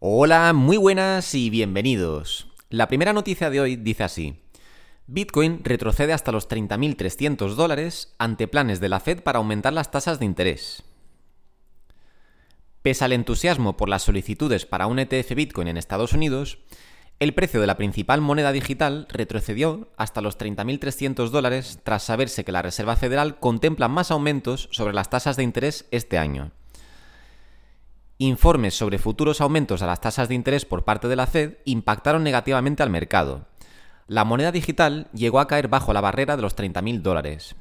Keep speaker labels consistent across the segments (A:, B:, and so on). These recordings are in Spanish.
A: Hola, muy buenas y bienvenidos. La primera noticia de hoy dice así. Bitcoin retrocede hasta los 30.300 dólares ante planes de la Fed para aumentar las tasas de interés. Pese al entusiasmo por las solicitudes para un ETF Bitcoin en Estados Unidos, el precio de la principal moneda digital retrocedió hasta los 30.300 dólares tras saberse que la Reserva Federal contempla más aumentos sobre las tasas de interés este año. Informes sobre futuros aumentos a las tasas de interés por parte de la Fed impactaron negativamente al mercado. La moneda digital llegó a caer bajo la barrera de los 30.000 dólares.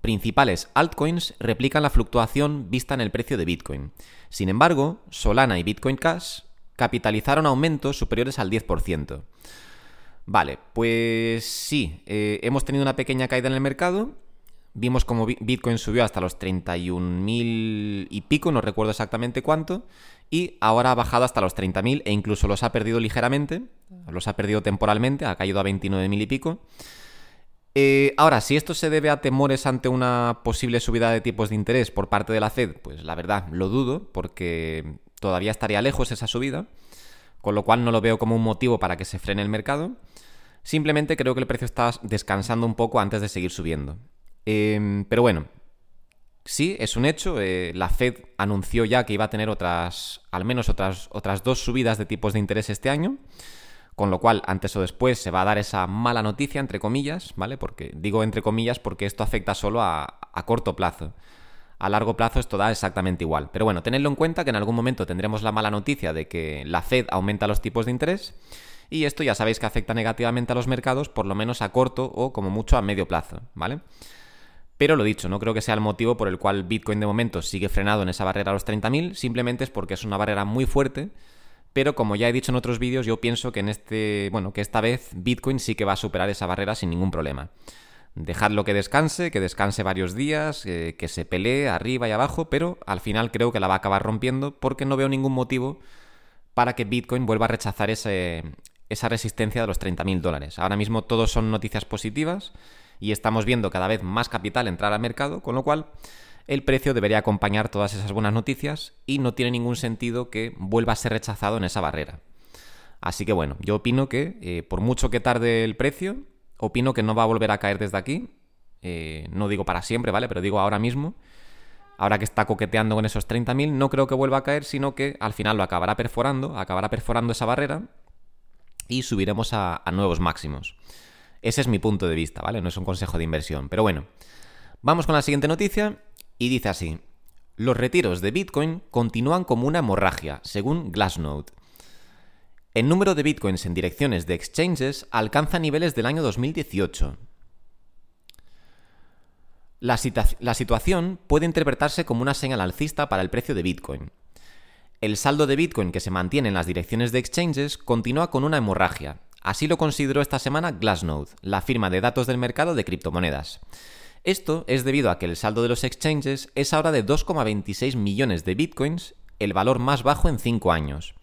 A: Principales altcoins replican la fluctuación vista en el precio de Bitcoin. Sin embargo, Solana y Bitcoin Cash capitalizaron aumentos superiores al 10%. Vale, pues sí, eh, hemos tenido una pequeña caída en el mercado. Vimos como Bitcoin subió hasta los 31.000 y pico, no recuerdo exactamente cuánto, y ahora ha bajado hasta los 30.000 e incluso los ha perdido ligeramente, los ha perdido temporalmente, ha caído a 29.000 y pico. Eh, ahora, si esto se debe a temores ante una posible subida de tipos de interés por parte de la Fed, pues la verdad lo dudo, porque todavía estaría lejos esa subida, con lo cual no lo veo como un motivo para que se frene el mercado. Simplemente creo que el precio está descansando un poco antes de seguir subiendo. Em, pero bueno, sí, es un hecho. Eh, la Fed anunció ya que iba a tener otras, al menos otras, otras dos subidas de tipos de interés este año. Con lo cual, antes o después se va a dar esa mala noticia, entre comillas, ¿vale? Porque digo entre comillas porque esto afecta solo a, a corto plazo a largo plazo esto da exactamente igual. Pero bueno, tenedlo en cuenta que en algún momento tendremos la mala noticia de que la Fed aumenta los tipos de interés y esto ya sabéis que afecta negativamente a los mercados, por lo menos a corto o como mucho a medio plazo, ¿vale? Pero lo dicho, no creo que sea el motivo por el cual Bitcoin de momento sigue frenado en esa barrera a los 30.000, simplemente es porque es una barrera muy fuerte, pero como ya he dicho en otros vídeos, yo pienso que en este, bueno, que esta vez Bitcoin sí que va a superar esa barrera sin ningún problema. Dejadlo que descanse, que descanse varios días, eh, que se pelee arriba y abajo, pero al final creo que la va a acabar rompiendo porque no veo ningún motivo para que Bitcoin vuelva a rechazar esa resistencia de los 30.000 dólares. Ahora mismo todos son noticias positivas y estamos viendo cada vez más capital entrar al mercado, con lo cual el precio debería acompañar todas esas buenas noticias y no tiene ningún sentido que vuelva a ser rechazado en esa barrera. Así que bueno, yo opino que eh, por mucho que tarde el precio, opino que no va a volver a caer desde aquí. Eh, no digo para siempre, ¿vale? Pero digo ahora mismo. Ahora que está coqueteando con esos 30.000, no creo que vuelva a caer, sino que al final lo acabará perforando, acabará perforando esa barrera y subiremos a, a nuevos máximos. Ese es mi punto de vista, ¿vale? No es un consejo de inversión. Pero bueno, vamos con la siguiente noticia y dice así. Los retiros de Bitcoin continúan como una hemorragia, según Glassnode. El número de bitcoins en direcciones de exchanges alcanza niveles del año 2018. La, situación puede interpretarse como una señal alcista para el precio de Bitcoin. El saldo de Bitcoin que se mantiene en las direcciones de exchanges continúa con una hemorragia. Así lo consideró esta semana Glassnode, la firma de datos del mercado de criptomonedas. Esto es debido a que el saldo de los exchanges es ahora de 2,26 millones de bitcoins, el valor más bajo en 5 años.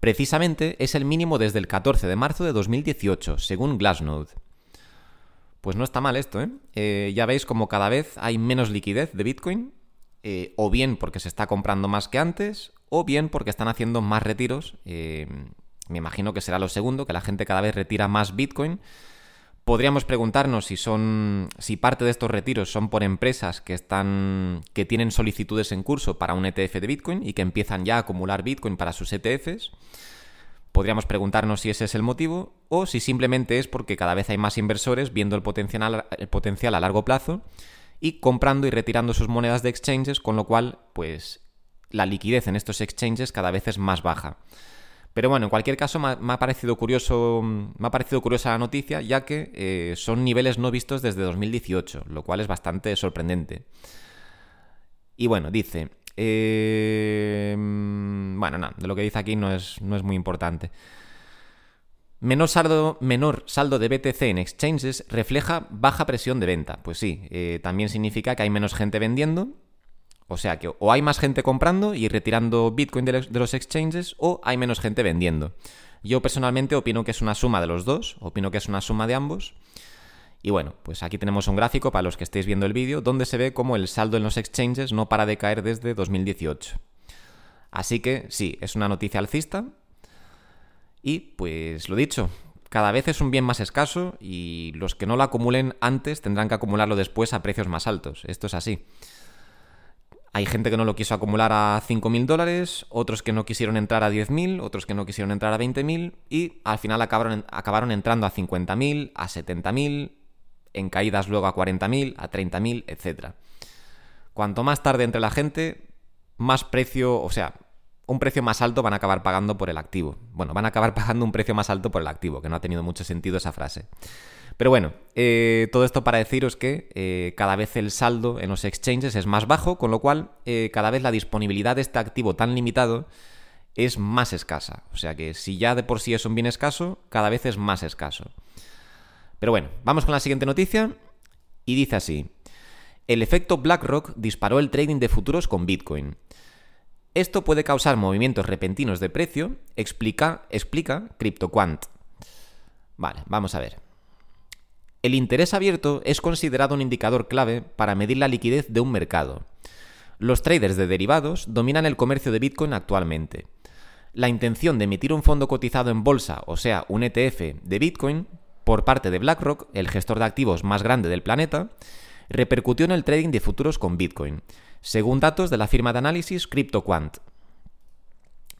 A: Precisamente es el mínimo desde el 14 de marzo de 2018, según Glassnode. Pues no está mal esto, ¿eh? ¿eh? ya veis como cada vez hay menos liquidez de Bitcoin, eh, o bien porque se está comprando más que antes, o bien porque están haciendo más retiros. Eh, me imagino que será lo segundo, que la gente cada vez retira más Bitcoin Podríamos preguntarnos si son si parte de estos retiros son por empresas que están que tienen solicitudes en curso para un ETF de Bitcoin y que empiezan ya a acumular Bitcoin para sus ETFs. Podríamos preguntarnos si ese es el motivo o si simplemente es porque cada vez hay más inversores viendo el potencial, el potencial a largo plazo y comprando y retirando sus monedas de exchanges, con lo cual, pues la liquidez en estos exchanges cada vez es más baja. Pero bueno, en cualquier caso me ha, parecido curioso, me ha parecido curiosa la noticia, ya que eh, son niveles no vistos desde 2018, lo cual es bastante sorprendente. Y bueno, dice. Eh, bueno, nada, de lo que dice aquí no es, no es muy importante. Menor saldo, menor saldo de BTC en exchanges refleja baja presión de venta. Pues sí, eh, también significa que hay menos gente vendiendo o sea que o hay más gente comprando y retirando Bitcoin de los exchanges o hay menos gente vendiendo. Yo personalmente opino que es una suma de los dos, opino que es una suma de ambos. Y bueno, pues aquí tenemos un gráfico para los que estéis viendo el vídeo donde se ve cómo el saldo en los exchanges no para de caer desde 2018. Así que sí, es una noticia alcista, Y pues lo dicho, cada vez es un bien más escaso y los que no lo acumulen antes tendrán que acumularlo después a precios más altos. Esto es así. Hay gente que no lo quiso acumular a 5.000 dólares, otros que no quisieron entrar a 10.000, otros que no quisieron entrar a 20.000 y al final acabaron, acabaron entrando a 50.000, a 70.000, en caídas luego a 40.000, a 30.000, etc. Cuanto más tarde entre la gente, más precio, o sea, un precio más alto van a acabar pagando por el activo. Bueno, van a acabar pagando un precio más alto por el activo, que no ha tenido mucho sentido esa frase. Pero bueno, eh, todo esto para deciros que eh, cada vez el saldo en los exchanges es más bajo, con lo cual eh, cada vez la disponibilidad de este activo tan limitado es más escasa. O sea que si ya de por sí es un bien escaso, cada vez es más escaso. Pero bueno, vamos con la siguiente noticia y dice así. El efecto BlackRock disparó el trading de futuros con Bitcoin. Esto puede causar movimientos repentinos de precio, explica, explica CryptoQuant. Vale, vamos a ver. El interés abierto es considerado un indicador clave para medir la liquidez de un mercado. Los traders de derivados dominan el comercio de Bitcoin actualmente. La intención de emitir un fondo cotizado en bolsa, o sea, un ETF de Bitcoin, por parte de BlackRock, el gestor de activos más grande del planeta, repercutió en el trading de futuros con Bitcoin, según datos de la firma de análisis CryptoQuant.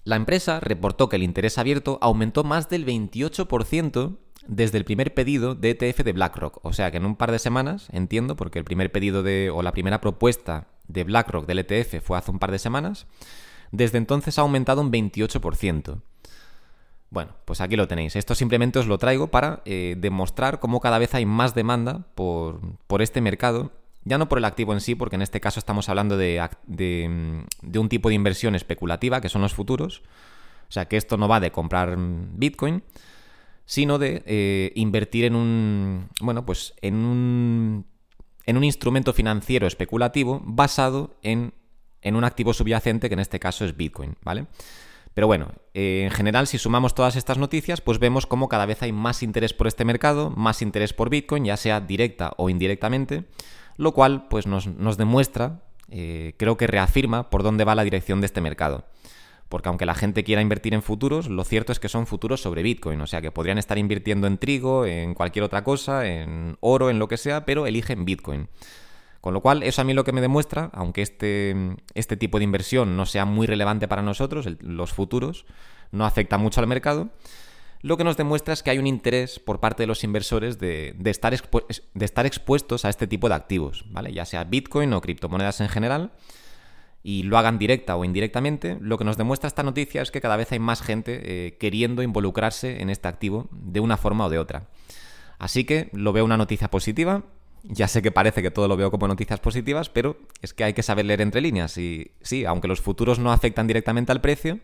A: La empresa reportó que el interés abierto aumentó más del 28% desde el primer pedido de ETF de BlackRock. O sea que en un par de semanas, entiendo, porque el primer pedido de, o la primera propuesta de BlackRock del ETF fue hace un par de semanas, desde entonces ha aumentado un 28%. Bueno, pues aquí lo tenéis. Esto simplemente os lo traigo para eh, demostrar cómo cada vez hay más demanda por, por este mercado ya no por el activo en sí, porque en este caso estamos hablando de, un tipo de inversión especulativa, que son los futuros. O sea, que esto no va de comprar Bitcoin, sino de eh, invertir en un. Bueno, pues en un. En un instrumento financiero especulativo basado en, en un activo subyacente, que en este caso es Bitcoin, ¿vale? Pero bueno, eh, en general, si sumamos todas estas noticias, pues vemos cómo cada vez hay más interés por este mercado, más interés por Bitcoin, ya sea directa o indirectamente lo cual pues nos, demuestra, eh, creo que reafirma por dónde va la dirección de este mercado. Porque aunque la gente quiera invertir en futuros, lo cierto es que son futuros sobre Bitcoin, o sea que podrían estar invirtiendo en trigo, en cualquier otra cosa, en oro, en lo que sea, pero eligen Bitcoin. Con lo cual, eso a mí lo que me demuestra, aunque este, este tipo de inversión no sea muy relevante para nosotros, los futuros, no afecta mucho al mercado, lo que nos demuestra es que hay un interés por parte de los inversores de, estar, de estar expuestos a este tipo de activos, ¿vale? Ya sea Bitcoin o criptomonedas en general, y lo hagan directa o indirectamente, lo que nos demuestra esta noticia es que cada vez hay más gente eh, queriendo involucrarse en este activo de una forma o de otra. Así que lo veo una noticia positiva. Ya sé que parece que todo lo veo como noticias positivas, pero es que hay que saber leer entre líneas. Y sí, aunque los futuros no afectan directamente al precio,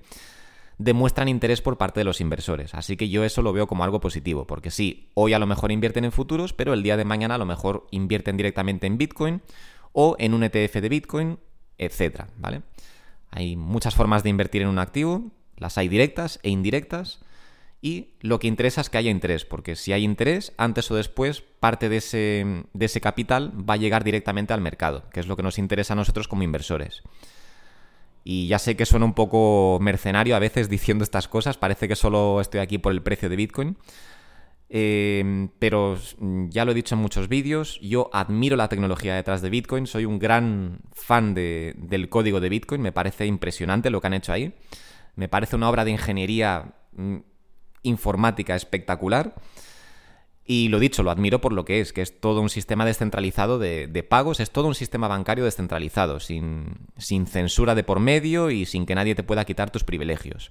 A: demuestran interés por parte de los inversores. Así que yo eso lo veo como algo positivo, porque sí, hoy a lo mejor invierten en futuros, pero el día de mañana a lo mejor invierten directamente en Bitcoin o en un ETF de Bitcoin, etcétera, ¿vale? Hay muchas formas de invertir en un activo, las hay directas e indirectas, y lo que interesa es que haya interés, porque si hay interés, antes o después, parte de ese, de ese capital va a llegar directamente al mercado, que es lo que nos interesa a nosotros como inversores. Y ya sé que suena un poco mercenario a veces diciendo estas cosas, parece que solo estoy aquí por el precio de Bitcoin. Em, pero ya lo he dicho en muchos vídeos, yo admiro la tecnología detrás de Bitcoin, soy un gran fan del código de Bitcoin, me parece impresionante lo que han hecho ahí, me parece una obra de ingeniería mm, informática espectacular. Y lo dicho, lo admiro por lo que es, que es todo un sistema descentralizado de, pagos, es todo un sistema bancario descentralizado, sin, sin, censura de por medio y sin que nadie te pueda quitar tus privilegios.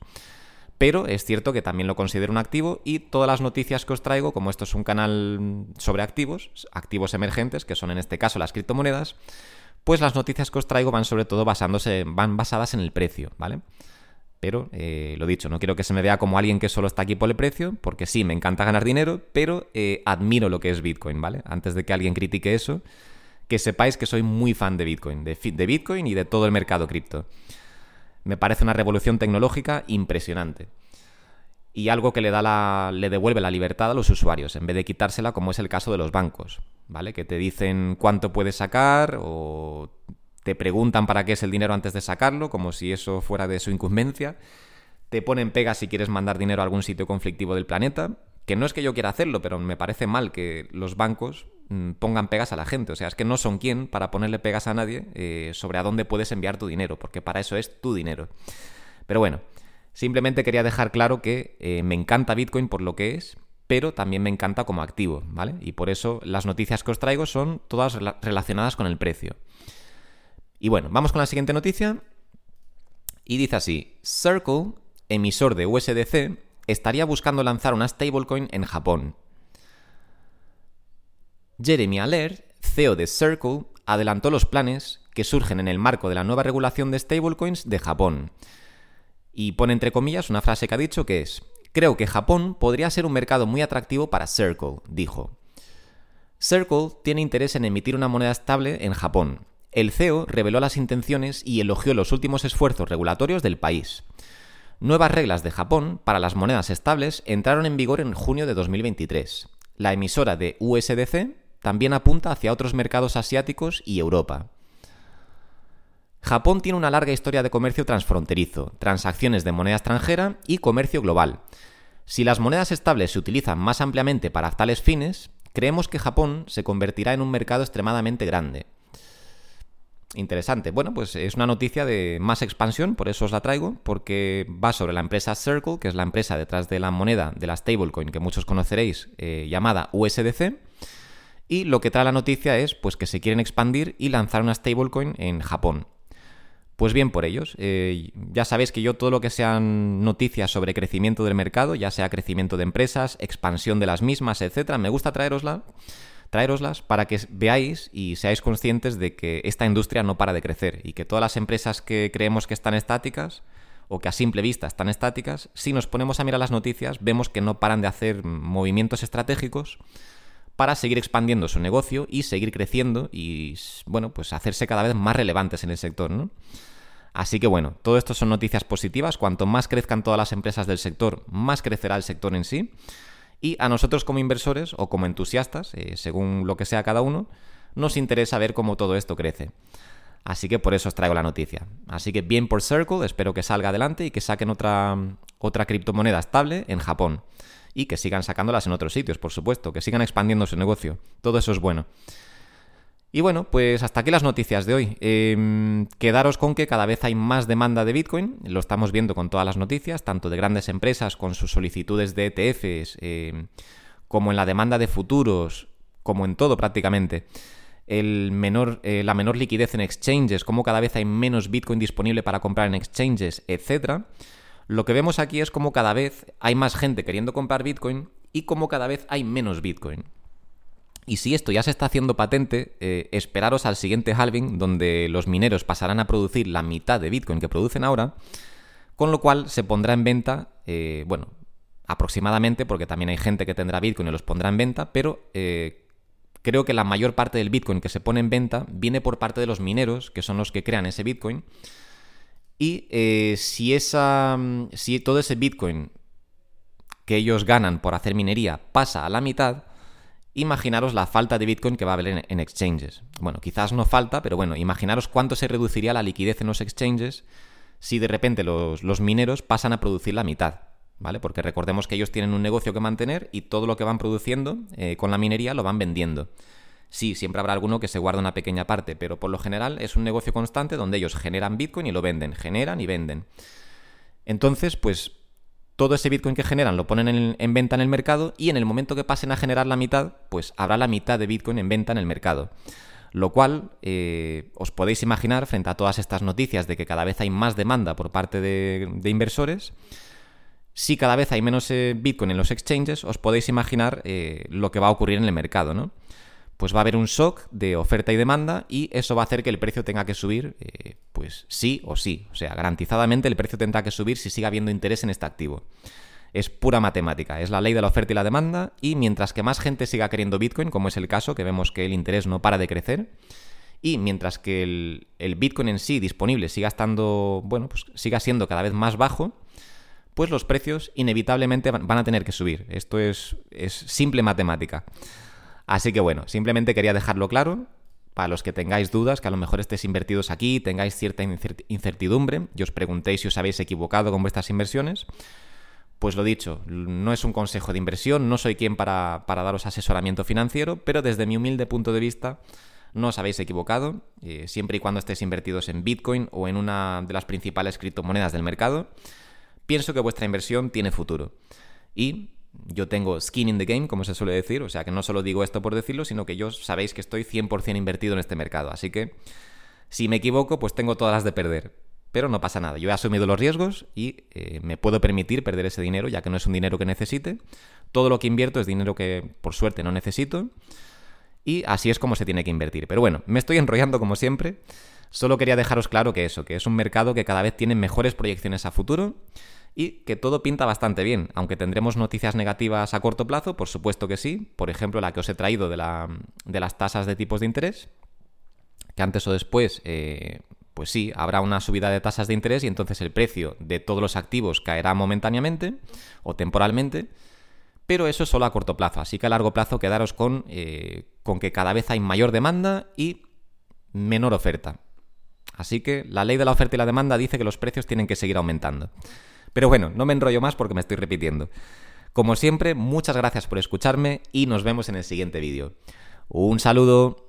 A: Pero es cierto que también lo considero un activo y todas las noticias que os traigo, como esto es un canal sobre activos, activos emergentes, que son en este caso las criptomonedas, pues las noticias que os traigo van sobre todo basándose, van basadas en el precio, ¿vale? Pero, eh, lo dicho, no quiero que se me vea como alguien que solo está aquí por el precio, porque sí, me encanta ganar dinero, pero eh, admiro lo que es Bitcoin, ¿vale? Antes de que alguien critique eso, que sepáis que soy muy fan de Bitcoin, de, de Bitcoin y de todo el mercado cripto. Me parece una revolución tecnológica impresionante. Y algo que le, da la, le devuelve la libertad a los usuarios, en vez de quitársela como es el caso de los bancos, ¿vale? Que te dicen cuánto puedes sacar o te preguntan para qué es el dinero antes de sacarlo, como si eso fuera de su incumbencia. te ponen pegas si quieres mandar dinero a algún sitio conflictivo del planeta, que no es que yo quiera hacerlo, pero me parece mal que los bancos pongan pegas a la gente. O sea, es que no son quien para ponerle pegas a nadie eh, sobre a dónde puedes enviar tu dinero, porque para eso es tu dinero. Pero bueno, simplemente quería dejar claro que eh, me encanta Bitcoin por lo que es, pero también me encanta como activo, ¿vale? Y por eso las noticias que os traigo son todas relacionadas con el precio. Y bueno, vamos con la siguiente noticia. Y dice así, Circle, emisor de USDC, estaría buscando lanzar una stablecoin en Japón. Jeremy Aller, CEO de Circle, adelantó los planes que surgen en el marco de la nueva regulación de stablecoins de Japón. Y pone entre comillas una frase que ha dicho que es, creo que Japón podría ser un mercado muy atractivo para Circle, dijo. Circle tiene interés en emitir una moneda estable en Japón. El CEO reveló las intenciones y elogió los últimos esfuerzos regulatorios del país. Nuevas reglas de Japón para las monedas estables entraron en vigor en junio de 2023. La emisora de USDC también apunta hacia otros mercados asiáticos y Europa. Japón tiene una larga historia de comercio transfronterizo, transacciones de moneda extranjera y comercio global. Si las monedas estables se utilizan más ampliamente para tales fines, creemos que Japón se convertirá en un mercado extremadamente grande. Interesante. Bueno, pues es una noticia de más expansión, por eso os la traigo, porque va sobre la empresa Circle, que es la empresa detrás de la moneda de la stablecoin que muchos conoceréis, eh, llamada USDC. Y lo que trae la noticia es pues, que se quieren expandir y lanzar una stablecoin en Japón. Pues bien por ellos. Eh, ya sabéis que yo todo lo que sean noticias sobre crecimiento del mercado, ya sea crecimiento de empresas, expansión de las mismas, etcétera, me gusta traerosla traeroslas para que veáis y seáis conscientes de que esta industria no para de crecer y que todas las empresas que creemos que están estáticas o que a simple vista están estáticas, si nos ponemos a mirar las noticias, vemos que no paran de hacer movimientos estratégicos para seguir expandiendo su negocio y seguir creciendo y, bueno, pues hacerse cada vez más relevantes en el sector, ¿no? Así que bueno, todo esto son noticias positivas. Cuanto más crezcan todas las empresas del sector, más crecerá el sector en sí. Y a nosotros como inversores o como entusiastas, eh, según lo que sea cada uno, nos interesa ver cómo todo esto crece. Así que por eso os traigo la noticia. Así que bien por Circle, espero que salga adelante y que saquen otra, otra criptomoneda estable en Japón. Y que sigan sacándolas en otros sitios, por supuesto, que sigan expandiendo su negocio. Todo eso es bueno. Y bueno, pues hasta aquí las noticias de hoy. Em, quedaros con que cada vez hay más demanda de Bitcoin, lo estamos viendo con todas las noticias, tanto de grandes empresas con sus solicitudes de ETFs, em, como en la demanda de futuros, como en todo prácticamente. Eh, la menor liquidez en exchanges, como cada vez hay menos Bitcoin disponible para comprar en exchanges, etc. Lo que vemos aquí es como cada vez hay más gente queriendo comprar Bitcoin y como cada vez hay menos Bitcoin. Y si esto ya se está haciendo patente, eh, esperaros al siguiente halving, donde los mineros pasarán a producir la mitad de Bitcoin que producen ahora, con lo cual se pondrá en venta, eh, bueno, aproximadamente, porque también hay gente que tendrá Bitcoin y los pondrá en venta, pero eh, creo que la mayor parte del Bitcoin que se pone en venta viene por parte de los mineros, que son los que crean ese Bitcoin. Y si, esa, si todo ese Bitcoin que ellos ganan por hacer minería pasa a la mitad, imaginaros la falta de Bitcoin que va a haber en, exchanges. Bueno, quizás no falta, pero bueno, imaginaros cuánto se reduciría la liquidez en los exchanges si de repente los, mineros pasan a producir la mitad. ¿Vale? Porque recordemos que ellos tienen un negocio que mantener y todo lo que van produciendo eh, con la minería lo van vendiendo. Sí, siempre habrá alguno que se guarda una pequeña parte, pero por lo general es un negocio constante donde ellos generan Bitcoin y lo venden, generan y venden. Entonces, pues todo ese Bitcoin que generan lo ponen en, venta en el mercado y en el momento que pasen a generar la mitad, pues habrá la mitad de Bitcoin en venta en el mercado. Lo cual eh, os podéis imaginar frente a todas estas noticias de que cada vez hay más demanda por parte de, inversores. Si cada vez hay menos eh, Bitcoin en los exchanges, os podéis imaginar eh, lo que va a ocurrir en el mercado, ¿no? Pues va a haber un shock de oferta y demanda y eso va a hacer que el precio tenga que subir, eh, pues sí o sí. O sea, garantizadamente el precio tendrá que subir si sigue habiendo interés en este activo. Es pura matemática, es la ley de la oferta y la demanda y mientras que más gente siga queriendo Bitcoin, como es el caso, que vemos que el interés no para de crecer, y mientras que el, Bitcoin en sí disponible siga estando, bueno, pues siga siendo cada vez más bajo, pues los precios inevitablemente van a tener que subir. Esto es, es simple matemática. Así que bueno, simplemente quería dejarlo claro para los que tengáis dudas, que a lo mejor estéis invertidos aquí, tengáis cierta incertidumbre y os preguntéis si os habéis equivocado con vuestras inversiones. Pues lo dicho, no es un consejo de inversión, no soy quien para, daros asesoramiento financiero, pero desde mi humilde punto de vista no os habéis equivocado, eh, siempre y cuando estéis invertidos en Bitcoin o en una de las principales criptomonedas del mercado, pienso que vuestra inversión tiene futuro. Y yo tengo skin in the game, como se suele decir, o sea que no solo digo esto por decirlo, sino que yo sabéis que estoy 100% invertido en este mercado, así que si me equivoco, pues tengo todas las de perder. Pero no pasa nada, yo he asumido los riesgos y eh, me puedo permitir perder ese dinero, ya que no es un dinero que necesite. Todo lo que invierto es dinero que por suerte no necesito. Y así es como se tiene que invertir. Pero bueno, me estoy enrollando como siempre. Solo quería dejaros claro que eso, que es un mercado que cada vez tiene mejores proyecciones a futuro y que todo pinta bastante bien, aunque tendremos noticias negativas a corto plazo, por supuesto que sí, por ejemplo la que os he traído de, la, de las tasas de tipos de interés, que antes o después, eh, pues sí, habrá una subida de tasas de interés y entonces el precio de todos los activos caerá momentáneamente o temporalmente, pero eso es solo a corto plazo, así que a largo plazo quedaros con, eh, con que cada vez hay mayor demanda y menor oferta. Así que la ley de la oferta y la demanda dice que los precios tienen que seguir aumentando. Pero bueno, no me enrollo más porque me estoy repitiendo. Como siempre, muchas gracias por escucharme y nos vemos en el siguiente vídeo. Un saludo.